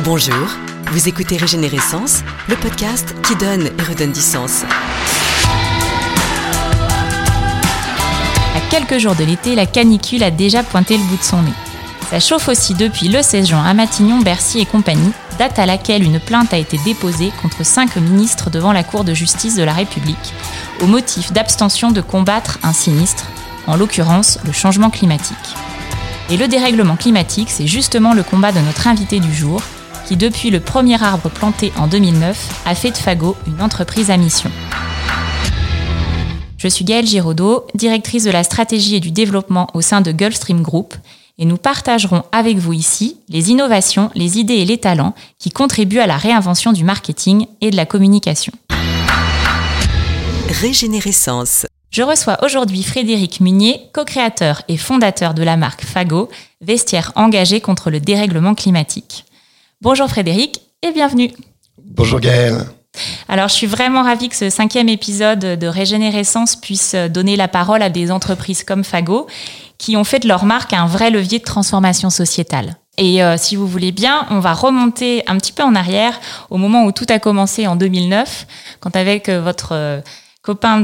Bonjour, vous écoutez Régénérescence, le podcast qui donne et redonne du sens. À quelques jours de l'été, la canicule a déjà pointé le bout de son nez. Ça chauffe aussi depuis le 16 juin à Matignon, Bercy et compagnie, date à laquelle une plainte a été déposée contre cinq ministres devant la Cour de justice de la République, au motif d'abstention de combattre un sinistre, en l'occurrence le changement climatique. Et le dérèglement climatique, c'est justement le combat de notre invité du jour, qui depuis le premier arbre planté en 2009 a fait de Fago une entreprise à mission. Je suis Gaëlle Giraudot, directrice de la stratégie et du développement au sein de Gulfstream Group, et nous partagerons avec vous ici les innovations, les idées et les talents qui contribuent à la réinvention du marketing et de la communication. Régénérescence. Je reçois aujourd'hui Frédéric Munier, co-créateur et fondateur de la marque Fago, vestiaire engagé contre le dérèglement climatique. Bonjour Frédéric et bienvenue. Bonjour Gaëlle. Alors, je suis vraiment ravie que ce cinquième épisode de Régénérescence puisse donner la parole à des entreprises comme Fago qui ont fait de leur marque un vrai levier de transformation sociétale. Et euh, si vous voulez bien, on va remonter un petit peu en arrière au moment où tout a commencé en 2009, quand avec euh, votre euh, copain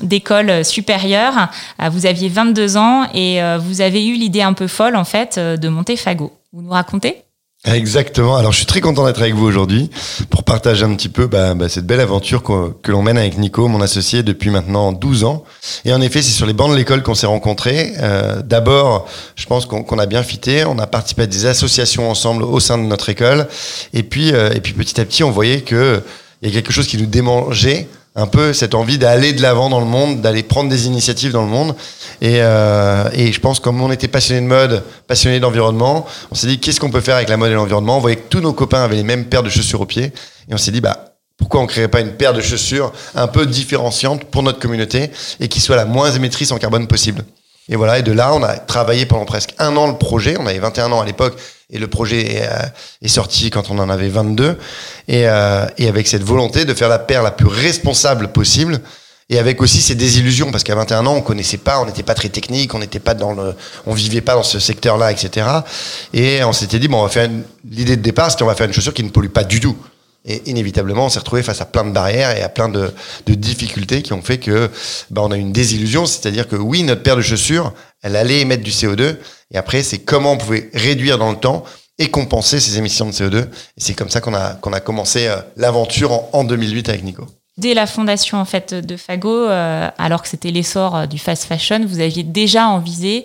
d'école supérieure, vous aviez 22 ans et vous avez eu l'idée un peu folle en fait de monter Fago. Vous nous racontez? Exactement. Alors, je suis très content d'être avec vous aujourd'hui pour partager un petit peu bah, bah, cette belle aventure que, l'on mène avec Nico, mon associé, depuis maintenant 12 ans. Et en effet, c'est sur les bancs de l'école qu'on s'est rencontrés. Euh, D'abord, je pense qu'on a bien fité. On a participé à des associations ensemble au sein de notre école. Et puis, euh, et puis petit à petit, on voyait que il y a quelque chose qui nous démangeait un peu cette envie d'aller de l'avant dans le monde, d'aller prendre des initiatives dans le monde. Et, euh, et je pense comme on était passionné de mode, passionné d'environnement, on s'est dit qu'est-ce qu'on peut faire avec la mode et l'environnement? On voyait que tous nos copains avaient les mêmes paires de chaussures aux pieds, et on s'est dit bah pourquoi on créerait pas une paire de chaussures un peu différenciante pour notre communauté et qui soit la moins émettrice en carbone possible? Et voilà, et de là, on a travaillé pendant presque un an le projet. On avait 21 ans à l'époque et le projet est, euh, est, sorti quand on en avait 22. Et, euh, et avec cette volonté de faire la paire la plus responsable possible. Et avec aussi ces désillusions, parce qu'à 21 ans, on connaissait pas, on n'était pas très technique, on n'était pas dans le, on vivait pas dans ce secteur-là, etc. Et on s'était dit, bon, on va faire l'idée de départ, c'était on va faire une chaussure qui ne pollue pas du tout. Et inévitablement, on s'est retrouvé face à plein de barrières et à plein de, de difficultés qui ont fait que bah, on a une désillusion. C'est-à-dire que oui, notre paire de chaussures, elle allait émettre du CO2. Et après, c'est comment on pouvait réduire dans le temps et compenser ces émissions de CO2. Et c'est comme ça qu'on a, qu'on a commencé euh, l'aventure en, en 2008 avec Nico. Dès la fondation en fait de Fago, euh, alors que c'était l'essor euh, du fast fashion, vous aviez déjà envisé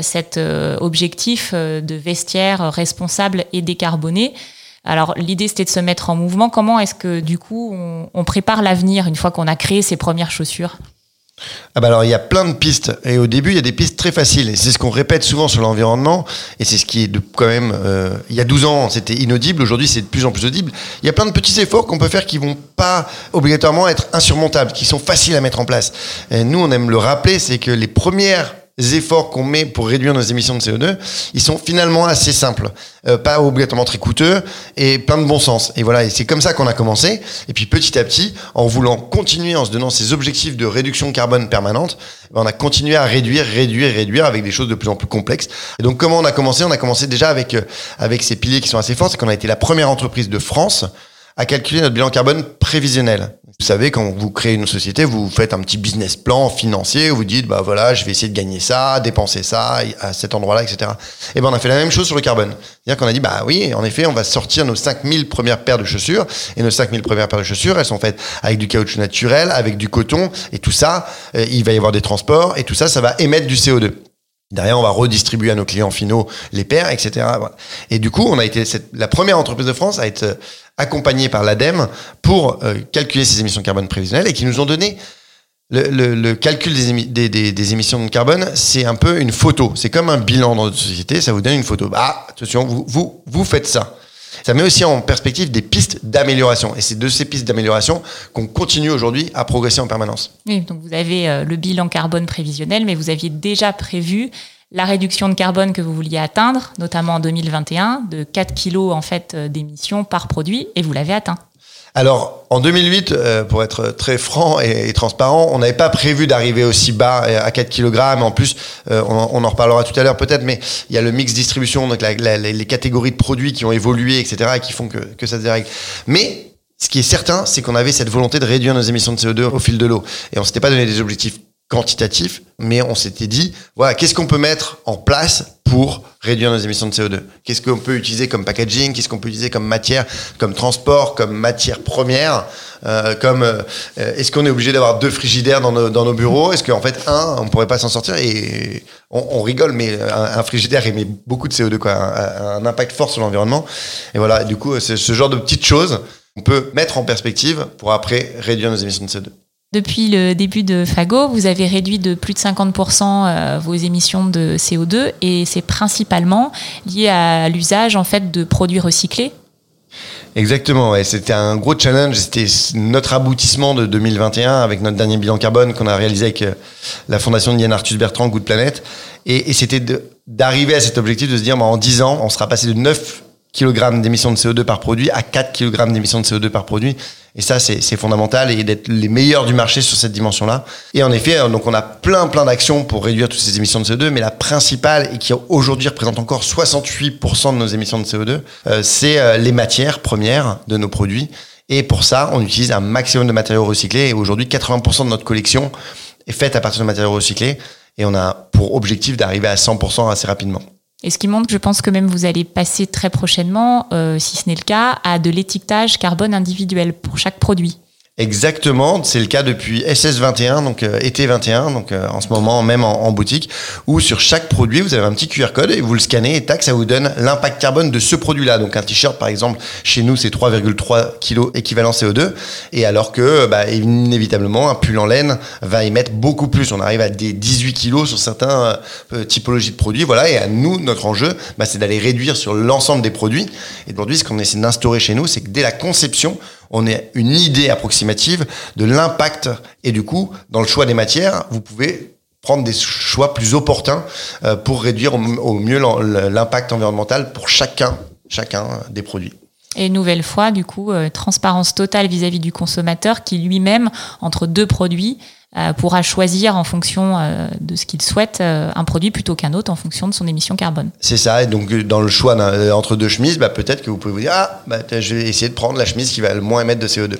cet objectif de vestiaire responsable et décarboné. Alors l'idée c'était de se mettre en mouvement. Comment est-ce que du coup on, on prépare l'avenir une fois qu'on a créé ses premières chaussures? Ah bah alors il y a plein de pistes. Et au début il y a des pistes très faciles. Et c'est ce qu'on répète souvent sur l'environnement. Et c'est ce qui est de, quand même euh, il y a 12 ans c'était inaudible. Aujourd'hui c'est de plus en plus audible. Il y a plein de petits efforts qu'on peut faire qui vont pas obligatoirement être insurmontables qui sont faciles à mettre en place. Et nous on aime le rappeler c'est que les premières efforts qu'on met pour réduire nos émissions de CO2, ils sont finalement assez simples, euh, pas obligatoirement très coûteux et plein de bon sens. Et voilà, et c'est comme ça qu'on a commencé. Et puis petit à petit, en voulant continuer, en se donnant ces objectifs de réduction carbone permanente, ben, on a continué à réduire, réduire, réduire avec des choses de plus en plus complexes. Et donc comment on a commencé? On a commencé déjà avec euh, avec ces piliers qui sont assez forts, c'est qu'on a été la première entreprise de France à calculer notre bilan carbone prévisionnel. Vous savez, quand vous créez une société, vous faites un petit business plan financier, vous dites, bah voilà, je vais essayer de gagner ça, dépenser ça à cet endroit-là, etc. Et ben on a fait la même chose sur le carbone. C'est-à-dire qu'on a dit, bah oui, en effet, on va sortir nos 5000 premières paires de chaussures, et nos 5000 premières paires de chaussures, elles sont faites avec du caoutchouc naturel, avec du coton, et tout ça, euh, il va y avoir des transports, et tout ça, ça va émettre du CO2. Derrière, on va redistribuer à nos clients finaux les paires, etc. Et du coup, on a été la première entreprise de France à être euh, accompagnée par l'ADEME pour euh, calculer ces émissions de carbone prévisionnelles et qui nous ont donné le, calcul des, des, émissions de carbone, c'est un peu une photo. C'est comme un bilan dans notre société, ça vous donne une photo. Bah, attention, vous, vous, vous faites ça. Ça met aussi en perspective des pistes d'amélioration. Et c'est de ces pistes d'amélioration qu'on continue aujourd'hui à progresser en permanence. Oui, donc vous avez euh, le bilan carbone prévisionnel, mais vous aviez déjà prévu la réduction de carbone que vous vouliez atteindre, notamment en 2021, de 4 kilos en fait euh, d'émissions par produit, et vous l'avez atteint. Alors, en 2008, euh, pour être très franc et, transparent, on n'avait pas prévu d'arriver aussi bas euh, à 4 kg. En plus, euh, on, en reparlera tout à l'heure peut-être, mais il y a le mix distribution, donc les catégories de produits qui ont évolué, etc., et qui font que, que ça se dérègle. Mais ce qui est certain, c'est qu'on avait cette volonté de réduire nos émissions de CO2 au fil de l'eau. Et on s'était pas donné des objectifs quantitatifs, mais on s'était dit, voilà, qu'est-ce qu'on peut mettre en place pour réduire nos émissions de CO2 Qu'est-ce qu'on peut utiliser comme packaging? Qu'est-ce qu'on peut utiliser comme matière, comme transport, comme matière première? Euh, Comme euh, est-ce qu'on est obligé d'avoir deux frigidaires dans nos, bureaux? Est-ce qu'en fait un, on pourrait pas s'en sortir? Et on, on, rigole, mais un, frigidaire émet beaucoup de CO2, quoi, un, un impact fort sur l'environnement. Et voilà, du coup, c'est ce genre de petites choses qu'on peut mettre en perspective pour après réduire nos émissions de CO2. Depuis le début de Fago, vous avez réduit de plus de 50% euh, vos émissions de CO2 et c'est principalement lié à l'usage en fait de produits recyclés. Exactement, c'était un gros challenge, c'était notre aboutissement de 2021 avec notre dernier bilan carbone qu'on a réalisé avec euh, la fondation de Yann Arthus Bertrand, Good Planet. Et, et c'était d'arriver à cet objectif de se dire, bah, en 10 ans, on sera passé de 9 kg d'émissions de CO2 par produit à 4 kg d'émissions de CO2 par produit. Et ça, c'est fondamental et d'être les meilleurs du marché sur cette dimension-là. Et en effet, euh, donc on a plein, plein d'actions pour réduire toutes ces émissions de CO2, mais la principale et qui aujourd'hui représente encore 68% de nos émissions de CO2, euh, c'est euh, les matières premières de nos produits. Et pour ça, on utilise un maximum de matériaux recyclés. Et aujourd'hui, 80% de notre collection est faite à partir de matériaux recyclés. Et on a pour objectif d'arriver à 100% assez rapidement. Et ce qui montre, je pense que même vous allez passer très prochainement, euh, si ce n'est le cas, à de l'étiquetage carbone individuel pour chaque produit. Exactement, c'est le cas depuis SS21, donc euh, été 21, donc euh, en ce moment même en, boutique, où sur chaque produit vous avez un petit QR code et vous le scannez et tac, ça vous donne l'impact carbone de ce produit-là. Donc un t-shirt par exemple, chez nous c'est 3,3 kg équivalent CO2, et alors que bah, inévitablement un pull en laine va émettre beaucoup plus. On arrive à des 18 kg sur certains euh, typologies de produits, voilà. Et à nous, notre enjeu, bah, c'est d'aller réduire sur l'ensemble des produits. Et aujourd'hui, ce qu'on essaie d'instaurer chez nous, c'est que dès la conception on a une idée approximative de l'impact et du coup, dans le choix des matières, vous pouvez prendre des choix plus opportuns euh, pour réduire au mieux l'impact environnemental pour chacun, des produits. Et nouvelle fois, du coup, euh, transparence totale vis-à-vis du consommateur qui lui-même, entre deux produits, pourra choisir en fonction euh, de ce qu'il souhaite un produit plutôt qu'un autre en fonction de son émission carbone. C'est ça. Et donc, dans le choix entre deux chemises, bah, peut-être que vous pouvez vous dire Ah, bah, je vais essayer de prendre la chemise qui va le moins émettre de CO2.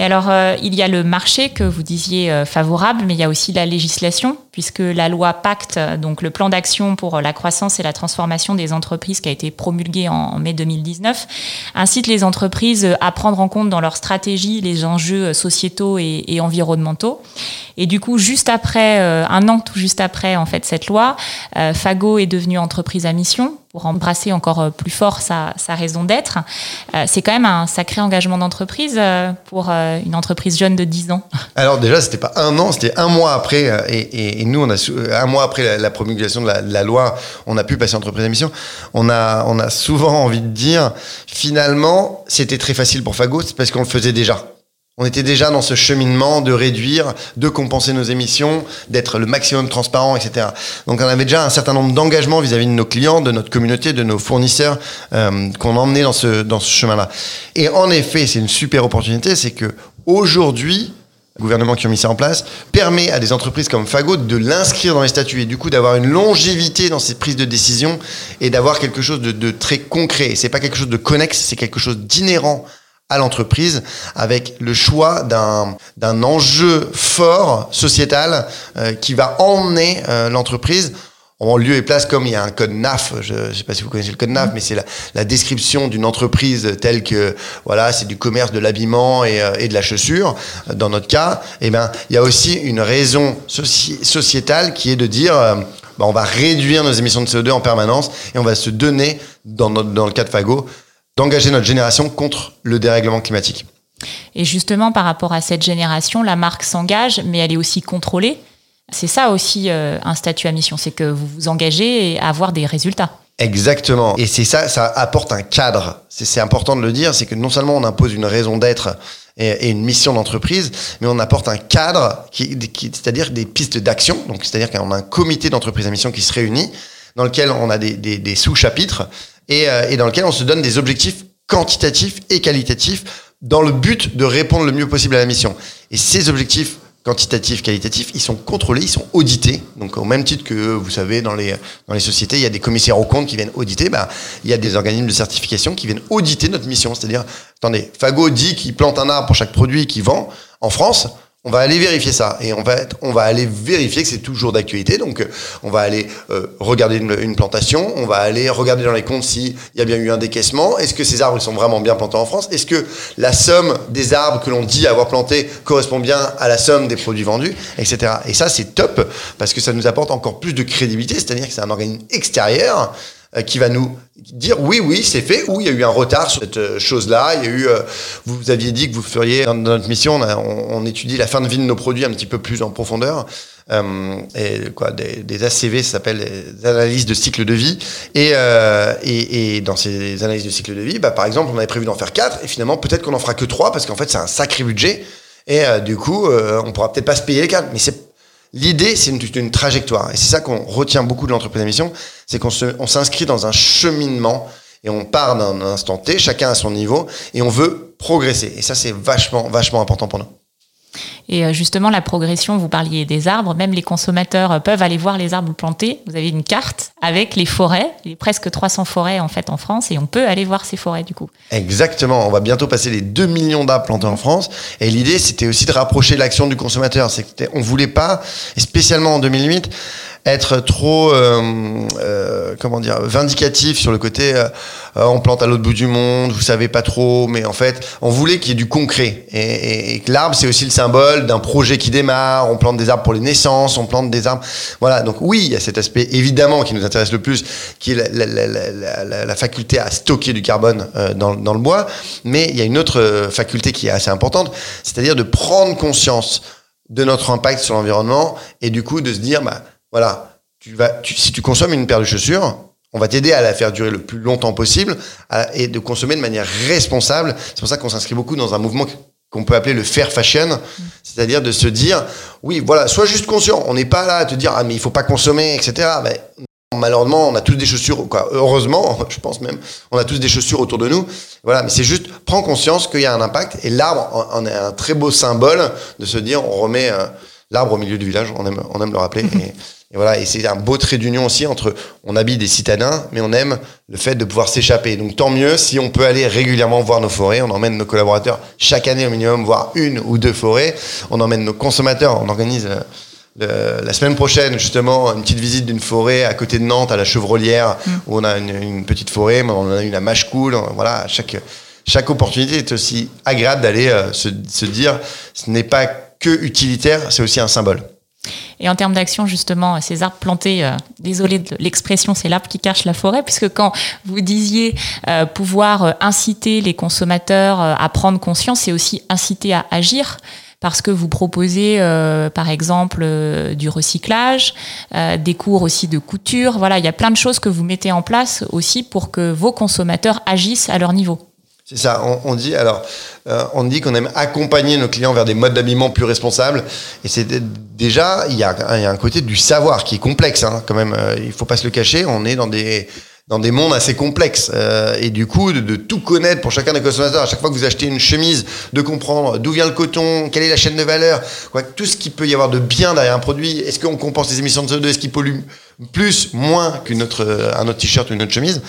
Et alors, euh, il y a le marché que vous disiez euh, favorable, mais il y a aussi la législation, puisque la loi Pacte, donc le plan d'action pour la croissance et la transformation des entreprises qui a été promulgué en, mai 2019, incite les entreprises à prendre en compte dans leur stratégie les enjeux sociétaux et, environnementaux. Et du coup, juste après, euh, un an tout juste après en fait cette loi, Fago est devenue entreprise à mission pour embrasser encore euh, plus fort sa, sa raison d'être. Euh, c'est quand même un sacré engagement d'entreprise euh, pour une entreprise jeune de 10 ans. Alors déjà, c'était pas un an, c'était un mois après. Et, et, nous, on a un mois après la, promulgation de la, la, loi, on a pu passer entreprise à mission. On a, on a souvent envie de dire, finalement, c'était très facile pour Fago, parce qu'on le faisait déjà. On était déjà dans ce cheminement de réduire, de compenser nos émissions, d'être le maximum transparent, etc. Donc on avait déjà un certain nombre d'engagements vis-à-vis de nos clients, de notre communauté, de nos fournisseurs euh, qu'on emmenait dans ce, dans ce chemin-là. Et en effet, c'est une super opportunité, c'est que aujourd'hui, le gouvernement qui a mis ça en place, permet à des entreprises comme Fago de l'inscrire dans les statuts et du coup d'avoir une longévité dans ces prises de décision et d'avoir quelque chose de, de très concret. C'est pas quelque chose de connexe, c'est quelque chose d'inhérent à l'entreprise avec le choix d'un d'un enjeu fort sociétal euh, qui va emmener euh, l'entreprise en lieu et place comme il y a un code NAF, je ne sais pas si vous connaissez le code NAF, mais c'est la, la, description d'une entreprise telle que voilà, c'est du commerce de l'habillement et, euh, et, de la chaussure. Dans notre cas, eh ben il y a aussi une raison sociétale qui est de dire ben, on va réduire nos émissions de CO2 en permanence et on va se donner dans, notre, dans le cas de Fago d'engager notre génération contre le dérèglement climatique. Et justement, par rapport à cette génération, la marque s'engage, mais elle est aussi contrôlée. C'est ça aussi euh, un statut à mission, c'est que vous vous engagez à avoir des résultats. Exactement. Et c'est ça, ça apporte un cadre. C'est important de le dire, c'est que non seulement on impose une raison d'être et, une mission d'entreprise, mais on apporte un cadre, qui, c'est-à-dire des pistes d'action. Donc, c'est-à-dire qu'on a un comité d'entreprise à mission qui se réunit, dans lequel on a des, des sous-chapitres et, euh, et dans lequel on se donne des objectifs quantitatifs et qualitatifs dans le but de répondre le mieux possible à la mission. Et ces objectifs quantitatifs, qualitatifs, ils sont contrôlés, ils sont audités. Donc au même titre que vous savez dans les dans les sociétés, il y a des commissaires aux comptes qui viennent auditer. Bah, il y a des organismes de certification qui viennent auditer notre mission. C'est-à-dire, attendez, Fago dit qu'il plante un arbre pour chaque produit qu'il vend en France on va aller vérifier ça et on va on va aller vérifier que c'est toujours d'actualité. Donc, euh, on va aller euh, regarder une, plantation, on va aller regarder dans les comptes s'il y a bien eu un décaissement. Est-ce que ces arbres sont vraiment bien plantés en France? Est-ce que la somme des arbres que l'on dit avoir plantés correspond bien à la somme des produits vendus, etc. Et ça, c'est top parce que ça nous apporte encore plus de crédibilité. C'est-à-dire que c'est un organisme extérieur qui va nous dire oui, oui, c'est fait, ou il y a eu un retard sur cette euh, chose-là. Il y a eu, euh, vous aviez dit que vous feriez dans notre mission, on, étudie la fin de vie de nos produits un petit peu plus en profondeur. et quoi, des, ACV, ça s'appelle des analyses de cycle de vie. Et, et, dans ces analyses de cycle de vie, bah, par exemple, on avait prévu d'en faire quatre, et finalement, peut-être qu'on en fera que trois, parce qu'en fait, c'est un sacré budget. Et du coup, on pourra peut-être pas se payer les quatre. Mais c'est L'idée, c'est une, trajectoire. Et c'est ça qu'on retient beaucoup de l'entreprise à mission, c'est qu'on s'inscrit dans un cheminement et on part d'un instant T, chacun à son niveau, et on veut progresser. Et ça, c'est vachement, vachement important pour nous. Et euh, justement, la progression, vous parliez des arbres, même les consommateurs euh, peuvent aller voir les arbres plantés. Vous avez une carte avec les forêts, les presque 300 forêts en fait en France, et on peut aller voir ces forêts du coup. Exactement, on va bientôt passer les 2 millions d'arbres plantés en France. Et l'idée, c'était aussi de rapprocher l'action du consommateur. On voulait pas, spécialement en 2008, être trop euh, euh, comment dire vindicatif sur le côté euh, on plante à l'autre bout du monde, vous savez pas trop, mais en fait on voulait qu'il y ait du concret et, et, que l'arbre c'est aussi le symbole d'un projet qui démarre. On plante des arbres pour les naissances, on plante des arbres, voilà. Donc oui, il y a cet aspect évidemment qui nous intéresse le plus, qui est la, la, la, la faculté à stocker du carbone dans, dans, le bois, mais il y a une autre faculté qui est assez importante, c'est-à-dire de prendre conscience de notre impact sur l'environnement et du coup de se dire bah voilà, tu vas, si tu consommes une paire de chaussures, on va t'aider à la faire durer le plus longtemps possible et de consommer de manière responsable. C'est pour ça qu'on s'inscrit beaucoup dans un mouvement qu'on peut appeler le fair fashion, c'est-à-dire de se dire, oui, voilà, sois juste conscient. On n'est pas là à te dire, ah mais il faut pas consommer, etc. Mais, malheureusement, on a tous des chaussures, quoi. Heureusement, je pense même, on a tous des chaussures autour de nous. Voilà, mais c'est juste, prends conscience qu'il y a un impact. Et l'arbre en est un très beau symbole de se dire, on remet euh, l'arbre au milieu du village. On aime, on aime le rappeler. et, et voilà, et c'est un beau trait d'union aussi entre on habite des citadins, mais on aime le fait de pouvoir s'échapper. Donc tant mieux si on peut aller régulièrement voir nos forêts. On emmène nos collaborateurs chaque année au minimum voir une ou deux forêts. On emmène nos consommateurs. On organise euh, la semaine prochaine justement une petite visite d'une forêt à côté de Nantes à la Chevrolière mm. où on a une, petite forêt. Mais on a une à Machecoul. Voilà, chaque chaque opportunité est aussi agréable d'aller euh, se, se dire ce n'est pas que utilitaire, c'est aussi un symbole. Et en termes d'action, justement, ces arbres plantés, euh, désolé de l'expression, c'est l'arbre qui cache la forêt, puisque quand vous disiez euh, pouvoir euh, inciter les consommateurs à prendre conscience, c'est aussi inciter à agir parce que vous proposez par exemple du recyclage, des cours aussi de couture. Voilà, il y a plein de choses que vous mettez en place aussi pour que vos consommateurs agissent à leur niveau. C'est ça. On, dit alors, euh, on dit qu'on aime accompagner nos clients vers des modes d'habillement plus responsables. Et c'est déjà, il y, a, un côté du savoir qui est complexe. Hein, quand même, euh, il faut pas se le cacher. On est dans des dans des mondes assez complexes. Euh, et du coup, de, tout connaître pour chacun des consommateurs, à chaque fois que vous achetez une chemise, de comprendre d'où vient le coton, quelle est la chaîne de valeur, quoi, tout ce qu'il peut y avoir de bien derrière un produit. Est-ce qu'on compense les émissions de CO2 Est-ce qu'il pollue plus, moins qu'un autre, un autre t-shirt ou une autre chemise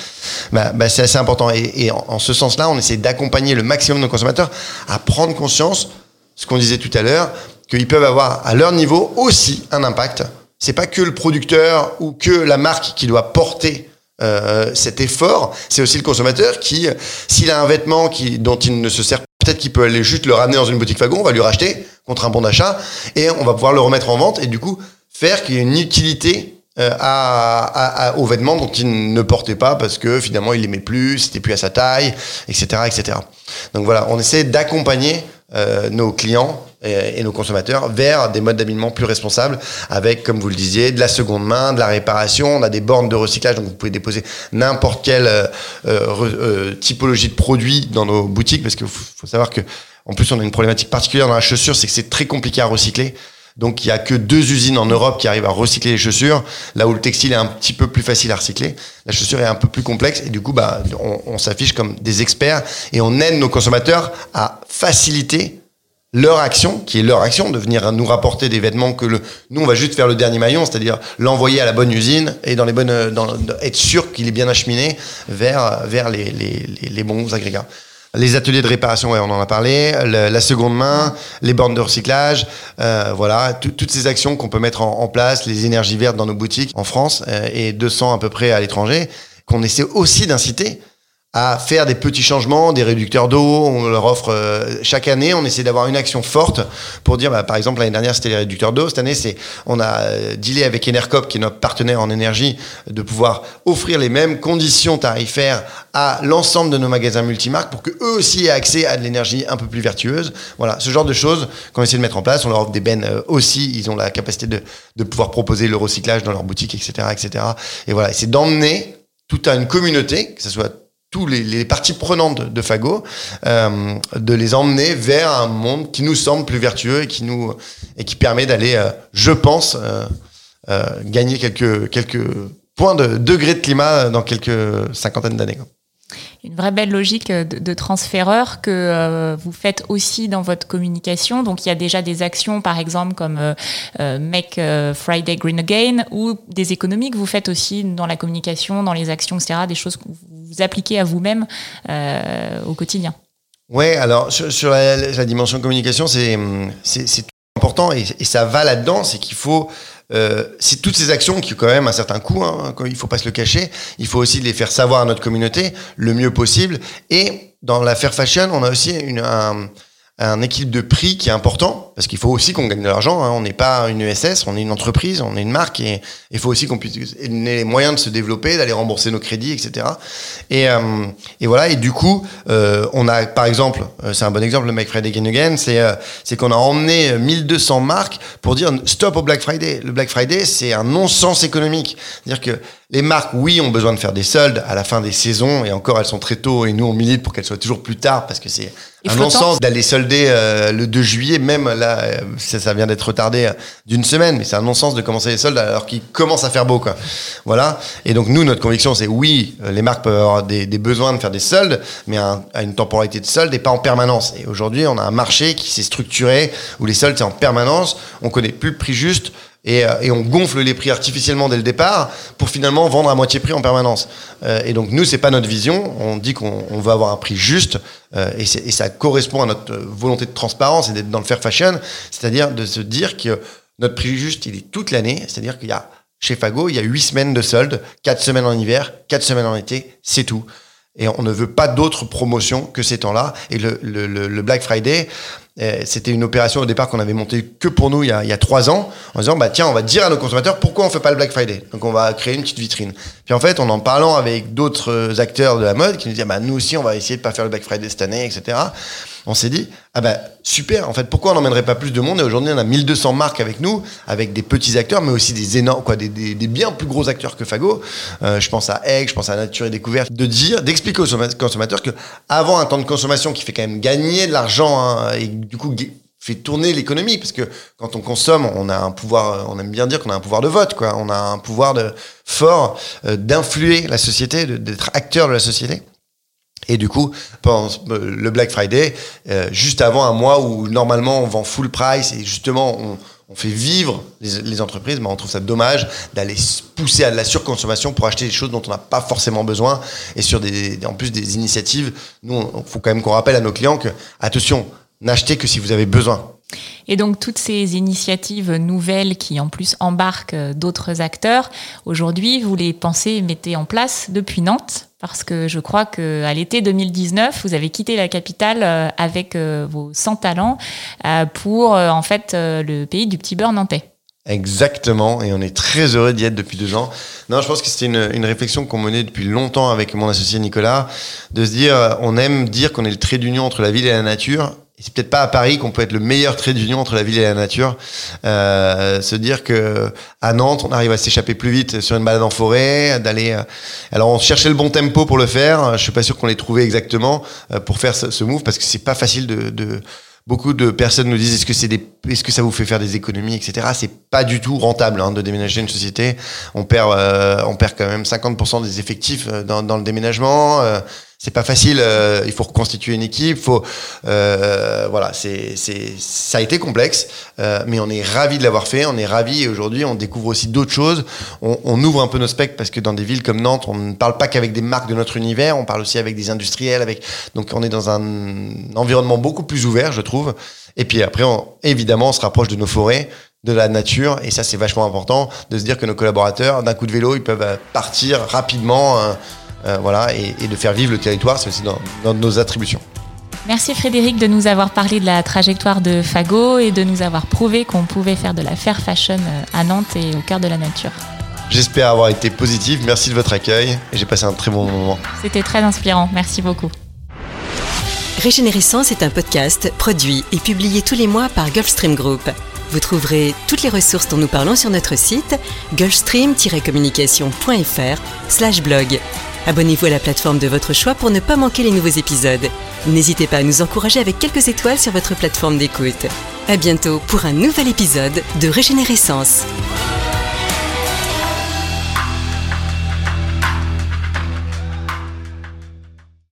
bah, bah C'est assez important. Et, en, en, ce sens-là, on essaie d'accompagner le maximum de nos consommateurs à prendre conscience, ce qu'on disait tout à l'heure, qu'ils peuvent avoir à leur niveau aussi un impact. C'est pas que le producteur ou que la marque qui doit porter euh, cet effort, c'est aussi le consommateur qui, s'il a un vêtement qui, dont il ne se sert peut-être qu'il peut aller juste le ramener dans une boutique Fagon, on va lui racheter contre un bon d'achat et on va pouvoir le remettre en vente et du coup faire qu'il y ait une utilité euh, à, à, aux vêtements dont il ne portait pas parce que finalement il l'aimait plus, c'était plus à sa taille, etc., etc. Donc voilà, on essaie d'accompagner euh, nos clients et, nos consommateurs vers des modes d'habillement plus responsables avec, comme vous le disiez, de la seconde main, de la réparation. On a des bornes de recyclage, donc vous pouvez déposer n'importe quelle euh, euh, typologie de produit dans nos boutiques parce qu'il faut, savoir que en plus, on a une problématique particulière dans la chaussure, c'est que c'est très compliqué à recycler. Donc il y a que deux usines en Europe qui arrivent à recycler les chaussures, là où le textile est un petit peu plus facile à recycler. La chaussure est un peu plus complexe et du coup bah on, s'affiche comme des experts et on aide nos consommateurs à faciliter leur action, qui est leur action, de venir nous rapporter des vêtements que le, nous on va juste faire le dernier maillon, c'est-à-dire l'envoyer à la bonne usine et dans les bonnes, être sûr qu'il est bien acheminé vers vers les, les, les, bons agrégats. Les ateliers de réparation, ouais, on en a parlé, la seconde main, les bornes de recyclage, euh, voilà, toutes ces actions qu'on peut mettre en, place, les énergies vertes dans nos boutiques en France euh, et 200 à peu près à l'étranger, qu'on essaie aussi d'inciter à faire des petits changements, des réducteurs d'eau. On leur offre euh, chaque année, on essaie d'avoir une action forte pour dire, bah, par exemple l'année dernière c'était les réducteurs d'eau, cette année c'est on a euh, dealé avec Enercop qui est notre partenaire en énergie de pouvoir offrir les mêmes conditions tarifaires à l'ensemble de nos magasins multimarques pour que eux aussi aient accès à de l'énergie un peu plus vertueuse. Voilà, ce genre de choses qu'on essaie de mettre en place. On leur offre des bennes euh, aussi, ils ont la capacité de, de pouvoir proposer le recyclage dans leur boutique, etc., etc. Et voilà, c'est d'emmener toute une communauté, que ce soit tous les, parties prenantes de, Fago, euh, de les emmener vers un monde qui nous semble plus vertueux et qui nous et qui permet d'aller, euh, je pense, euh, gagner quelques quelques points de degré de climat dans quelques cinquantaines d'années une vraie belle logique de, de transféreur que euh, vous faites aussi dans votre communication. Donc il y a déjà des actions, par exemple, comme euh, euh, Make Friday Green Again, ou des économies que vous faites aussi dans la communication, dans les actions, etc., des choses que vous appliquez à vous-même au quotidien. Ouais, alors sur, la, dimension communication, c'est important et, et, ça va là-dedans, c'est qu'il faut euh, c'est toutes ces actions qui ont quand même un certain coût, hein, il faut pas se le cacher. Il faut aussi les faire savoir à notre communauté le mieux possible. Et dans la fair fashion, on a aussi une, un, un équilibre de prix qui est important parce qu'il faut aussi qu'on gagne de l'argent. Hein. On n'est pas une ESS, on est une entreprise, on est une marque et il faut aussi qu'on puisse ait les moyens de se développer, d'aller rembourser nos crédits, etc. Et, euh, et voilà. Et du coup, euh, on a par exemple, euh, c'est un bon exemple, le Make Friday Again Again, c'est euh, c'est qu'on a emmené 1200 marques pour dire stop au Black Friday. Le Black Friday, c'est un non-sens économique, c'est-à-dire que les marques, oui, ont besoin de faire des soldes à la fin des saisons et encore elles sont très tôt et nous on milite pour qu'elles soient toujours plus tard parce que c'est un non-sens d'aller solder le 2 juillet, même euh, ça, vient d'être retardé euh, d'une semaine, mais c'est un non-sens de commencer les soldes alors qu'il commence à faire beau, quoi. Voilà. Et donc nous, notre conviction, c'est oui, les marques peuvent avoir des, besoins de faire des soldes, mais à, une temporalité de solde et pas en permanence. Et aujourd'hui, on a un marché qui s'est structuré où les soldes c'est en permanence, on connaît plus le prix juste. Et, et, on gonfle les prix artificiellement dès le départ pour finalement vendre à moitié prix en permanence. et donc nous, c'est pas notre vision. On dit qu'on veut avoir un prix juste euh, et, et, ça correspond à notre volonté de transparence et d'être dans le fair fashion, c'est-à-dire de se dire que notre prix juste, il est toute l'année, c'est-à-dire qu'il y a chez Fago, il y a huit semaines de solde, quatre semaines en hiver, quatre semaines en été, c'est tout. Et on ne veut pas d'autres promotions que ces temps-là. Et le, le, le Black Friday, euh, c'était une opération au départ qu'on avait montée que pour nous il y, a, il y a trois ans, en disant bah tiens, on va dire à nos consommateurs pourquoi on fait pas le Black Friday. Donc on va créer une petite vitrine. Puis en fait, en en parlant avec d'autres acteurs de la mode qui nous disaient bah nous aussi on va essayer de pas faire le Black Friday cette année, etc on s'est dit, ah ben super, en fait, pourquoi on n'emmènerait pas plus de monde? Et aujourd'hui, on a 1200 marques avec nous, avec des petits acteurs, mais aussi des énormes, quoi, des, des, bien plus gros acteurs que Fago. Euh, je pense à Egg, je pense à Nature et Découverte, de dire, d'expliquer aux consommateurs que avant un temps de consommation qui fait quand même gagner de l'argent hein, du coup fait tourner l'économie parce que quand on consomme, on a un pouvoir, on aime bien dire qu'on a un pouvoir de vote, quoi. On a un pouvoir de fort euh, d'influer la société, d'être acteur de la société. Et du coup, pendant le Black Friday, euh, juste avant un mois où normalement on vend full price et justement on, fait vivre les, entreprises, mais on trouve ça dommage d'aller pousser à la surconsommation pour acheter des choses dont on n'a pas forcément besoin et sur des, en plus des initiatives. Nous, il faut quand même qu'on rappelle à nos clients que attention, n'achetez que si vous avez besoin. Et donc toutes ces initiatives nouvelles qui en plus embarquent euh, d'autres acteurs, aujourd'hui vous les pensez et mettez en place depuis Nantes? Parce que je crois que à l'été 2019, vous avez quitté la capitale euh, avec euh, vos 100 talents pour en fait le pays du petit beurre nantais. Exactement, et on est très heureux d'y être depuis deux ans. Non, je pense que c'était une, une, réflexion qu'on menait depuis longtemps avec mon associé Nicolas, de se dire, on aime dire qu'on est le trait d'union entre la ville et la nature, c'est peut-être pas à Paris qu'on peut être le meilleur trait d'union entre la ville et la nature. Euh, se dire que à Nantes, on arrive à s'échapper plus vite sur une balade en forêt, d'aller. Euh, alors, on cherchait le bon tempo pour le faire. Je suis pas sûr qu'on l'ait trouvé exactement euh, pour faire ce, move parce que c'est pas facile de, de beaucoup de personnes nous disent est-ce que c'est des est-ce que ça vous fait faire des économies etc c'est pas du tout rentable hein, de déménager une société on perd euh, on perd quand même 50% des effectifs dans, dans le déménagement euh, c'est pas facile. euh, il faut reconstituer une équipe. Faut, euh, voilà, c'est, c'est, ça a été complexe, euh, mais on est ravi de l'avoir fait. On est ravi et aujourd'hui, on découvre aussi d'autres choses. On, ouvre un peu nos specs parce que dans des villes comme Nantes, on ne parle pas qu'avec des marques de notre univers. On parle aussi avec des industriels. Avec, donc, on est dans un environnement beaucoup plus ouvert, je trouve. Et puis après, on- évidemment, on se rapproche de nos forêts de la nature et ça c'est vachement important de se dire que nos collaborateurs d'un coup de vélo ils peuvent euh, partir rapidement euh, voilà et, et de faire vivre le territoire c'est aussi dans, dans nos attributions Merci Frédéric de nous avoir parlé de la trajectoire de Fago et de nous avoir prouvé qu'on pouvait faire de la fair fashion euh, à Nantes et au cœur de la nature. j'espère avoir été positif merci de votre accueil et j'ai passé un très bon moment C'était très inspirant. Merci beaucoup. Régénérescence est un podcast produit et publié tous les mois par Gulfstream Group. Vous trouverez toutes les ressources dont nous parlons sur notre site gulfstream-communication.fr slash blog. Abonnez-vous à la plateforme de votre choix pour ne pas manquer les nouveaux épisodes. N'hésitez pas à nous encourager avec quelques étoiles sur votre plateforme d'écoute. À bientôt pour un nouvel épisode de Régénérescence.